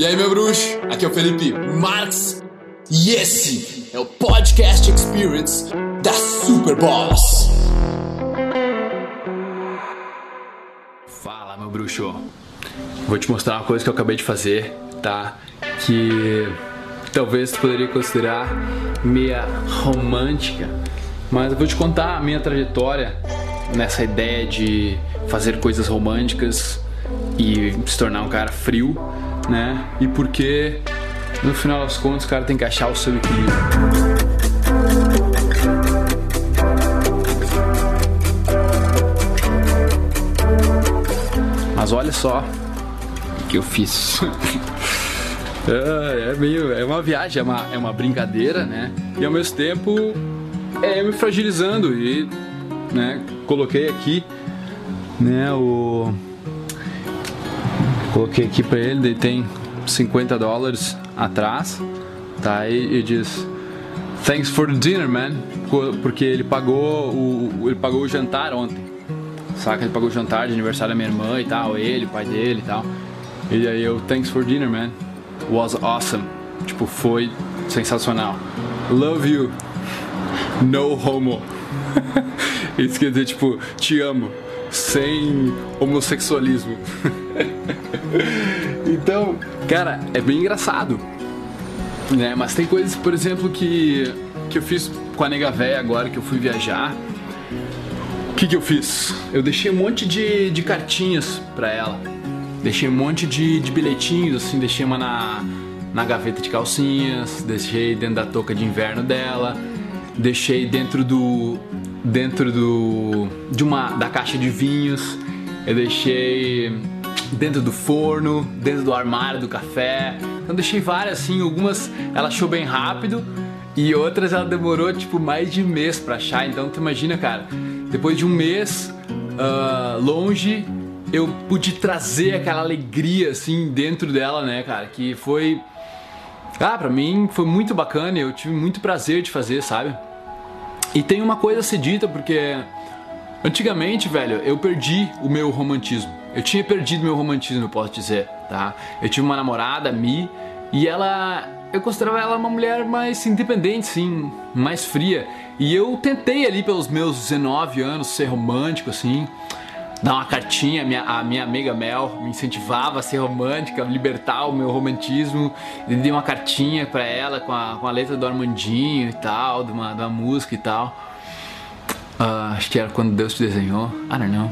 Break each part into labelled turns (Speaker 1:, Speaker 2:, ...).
Speaker 1: E aí, meu bruxo? Aqui é o Felipe Marx e esse é o Podcast Experience da Superboss.
Speaker 2: Fala, meu bruxo. Vou te mostrar uma coisa que eu acabei de fazer, tá? Que talvez tu poderia considerar meia romântica, mas eu vou te contar a minha trajetória nessa ideia de fazer coisas românticas e se tornar um cara frio né? E porque no final das contas o cara tem que achar o seu equilíbrio. Mas olha só o que eu fiz. é, é, meio, é uma viagem, é uma, é uma brincadeira, né? E ao mesmo tempo é me fragilizando e, né? Coloquei aqui, né? O Coloquei aqui para ele, daí tem 50 dólares atrás, tá? E, e diz Thanks for the dinner, man, porque ele pagou o ele pagou o jantar ontem. Saca? Ele pagou o jantar de aniversário da minha irmã e tal, ele, o pai dele e tal. E aí eu Thanks for dinner, man. Was awesome. Tipo, foi sensacional. Love you. No homo. Isso quer dizer, tipo, te amo. Sem homossexualismo. então, cara, é bem engraçado. Né? Mas tem coisas, por exemplo, que, que eu fiz com a nega véia agora que eu fui viajar. O que, que eu fiz? Eu deixei um monte de, de cartinhas pra ela. Deixei um monte de, de bilhetinhos, assim, deixei uma na, na gaveta de calcinhas, deixei dentro da touca de inverno dela, deixei dentro do. Dentro do. de uma. da caixa de vinhos, eu deixei dentro do forno, dentro do armário do café. Então deixei várias assim, algumas ela achou bem rápido e outras ela demorou tipo mais de mês para achar. Então tu imagina, cara, depois de um mês uh, longe, eu pude trazer aquela alegria assim dentro dela, né, cara? Que foi. Ah, pra mim foi muito bacana, eu tive muito prazer de fazer, sabe? E tem uma coisa a ser dita, porque antigamente, velho, eu perdi o meu romantismo. Eu tinha perdido meu romantismo, eu posso dizer, tá? Eu tive uma namorada, Mi, e ela. Eu considerava ela uma mulher mais independente, sim, mais fria. E eu tentei ali pelos meus 19 anos ser romântico, assim, dar uma cartinha. A minha, a minha amiga Mel me incentivava a ser romântica, libertar o meu romantismo. E dei uma cartinha para ela com a, com a letra do Armandinho e tal, de uma, de uma música e tal. Uh, acho que era quando Deus te desenhou. I don't know.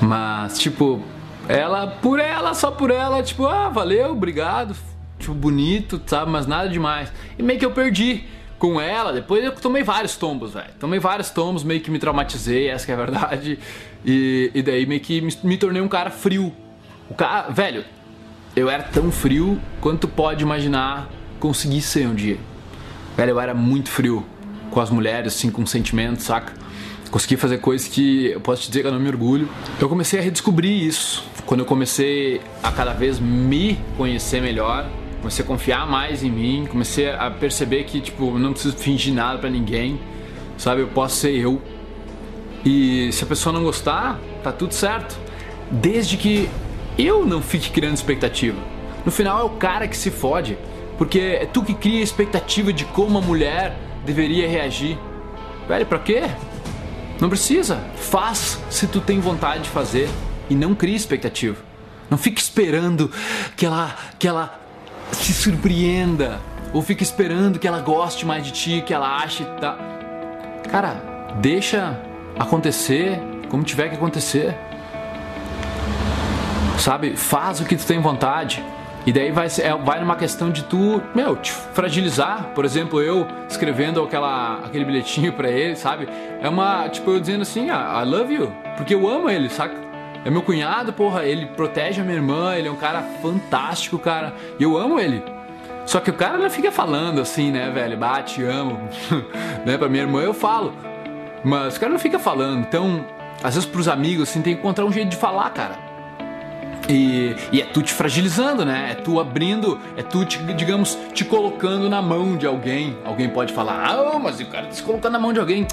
Speaker 2: Mas, tipo, ela, por ela, só por ela, tipo, ah, valeu, obrigado, tipo, bonito, sabe? Mas nada demais. E meio que eu perdi com ela, depois eu tomei vários tombos, velho. Tomei vários tombos, meio que me traumatizei, essa é a verdade. E, e daí meio que me, me, tornei um cara frio. O cara, velho, eu era tão frio quanto pode imaginar conseguir ser um dia. Velho, eu era muito frio com as mulheres, assim, com sentimentos, saca? consegui fazer coisas que eu posso te dizer que eu não me orgulho. Eu comecei a redescobrir isso quando eu comecei a cada vez me conhecer melhor, comecei a confiar mais em mim, comecei a perceber que tipo, não preciso fingir nada para ninguém, sabe? Eu posso ser eu. E se a pessoa não gostar, tá tudo certo. Desde que eu não fique criando expectativa. No final é o cara que se fode, porque é tu que cria a expectativa de como a mulher deveria reagir. Velho, pra quê? Não precisa. Faz se tu tem vontade de fazer e não crie expectativa. Não fique esperando que ela, que ela se surpreenda ou fique esperando que ela goste mais de ti, que ela ache tá. Cara, deixa acontecer como tiver que acontecer. Sabe? Faz o que tu tem vontade. E daí vai, é, vai numa questão de tu, meu, te fragilizar. Por exemplo, eu escrevendo aquela, aquele bilhetinho para ele, sabe? É uma, tipo, eu dizendo assim, ah, I love you. Porque eu amo ele, saca? É meu cunhado, porra, ele protege a minha irmã, ele é um cara fantástico, cara. E eu amo ele. Só que o cara não fica falando assim, né, velho? Bate, amo. né? Pra minha irmã eu falo. Mas o cara não fica falando. Então, às vezes pros amigos, assim, tem que encontrar um jeito de falar, cara. E, e, é tu te fragilizando, né? É tu abrindo, é tu, te, digamos, te colocando na mão de alguém. Alguém pode falar, ah, mas o cara tá se colocando na mão de alguém.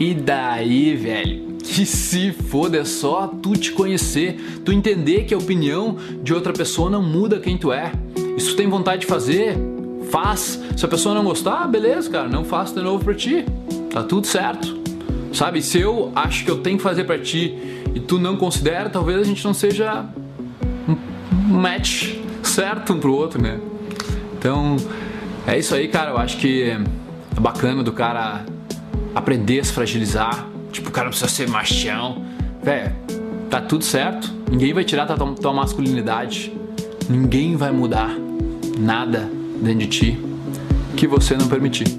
Speaker 2: E daí, velho? Que se foda, é só tu te conhecer, tu entender que a opinião de outra pessoa não muda quem tu é. Se tu tem vontade de fazer, faz. Se a pessoa não gostar, beleza, cara, não faço de novo pra ti. Tá tudo certo. Sabe, se eu acho que eu tenho que fazer pra ti e tu não considera, talvez a gente não seja um match certo um pro outro, né? Então, é isso aí, cara. Eu acho que é bacana do cara aprender a se fragilizar. Tipo, o cara precisa ser machão. Véi, tá tudo certo. Ninguém vai tirar tua, tua masculinidade. Ninguém vai mudar nada dentro de ti que você não permitir.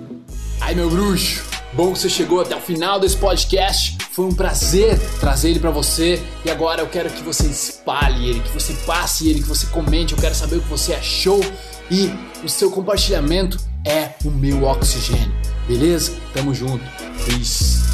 Speaker 1: Ai, meu bruxo, bom que você chegou até o final desse podcast. Foi um prazer trazer ele para você e agora eu quero que você espalhe ele, que você passe ele, que você comente. Eu quero saber o que você achou e o seu compartilhamento é o meu oxigênio. Beleza? Tamo junto. Peace.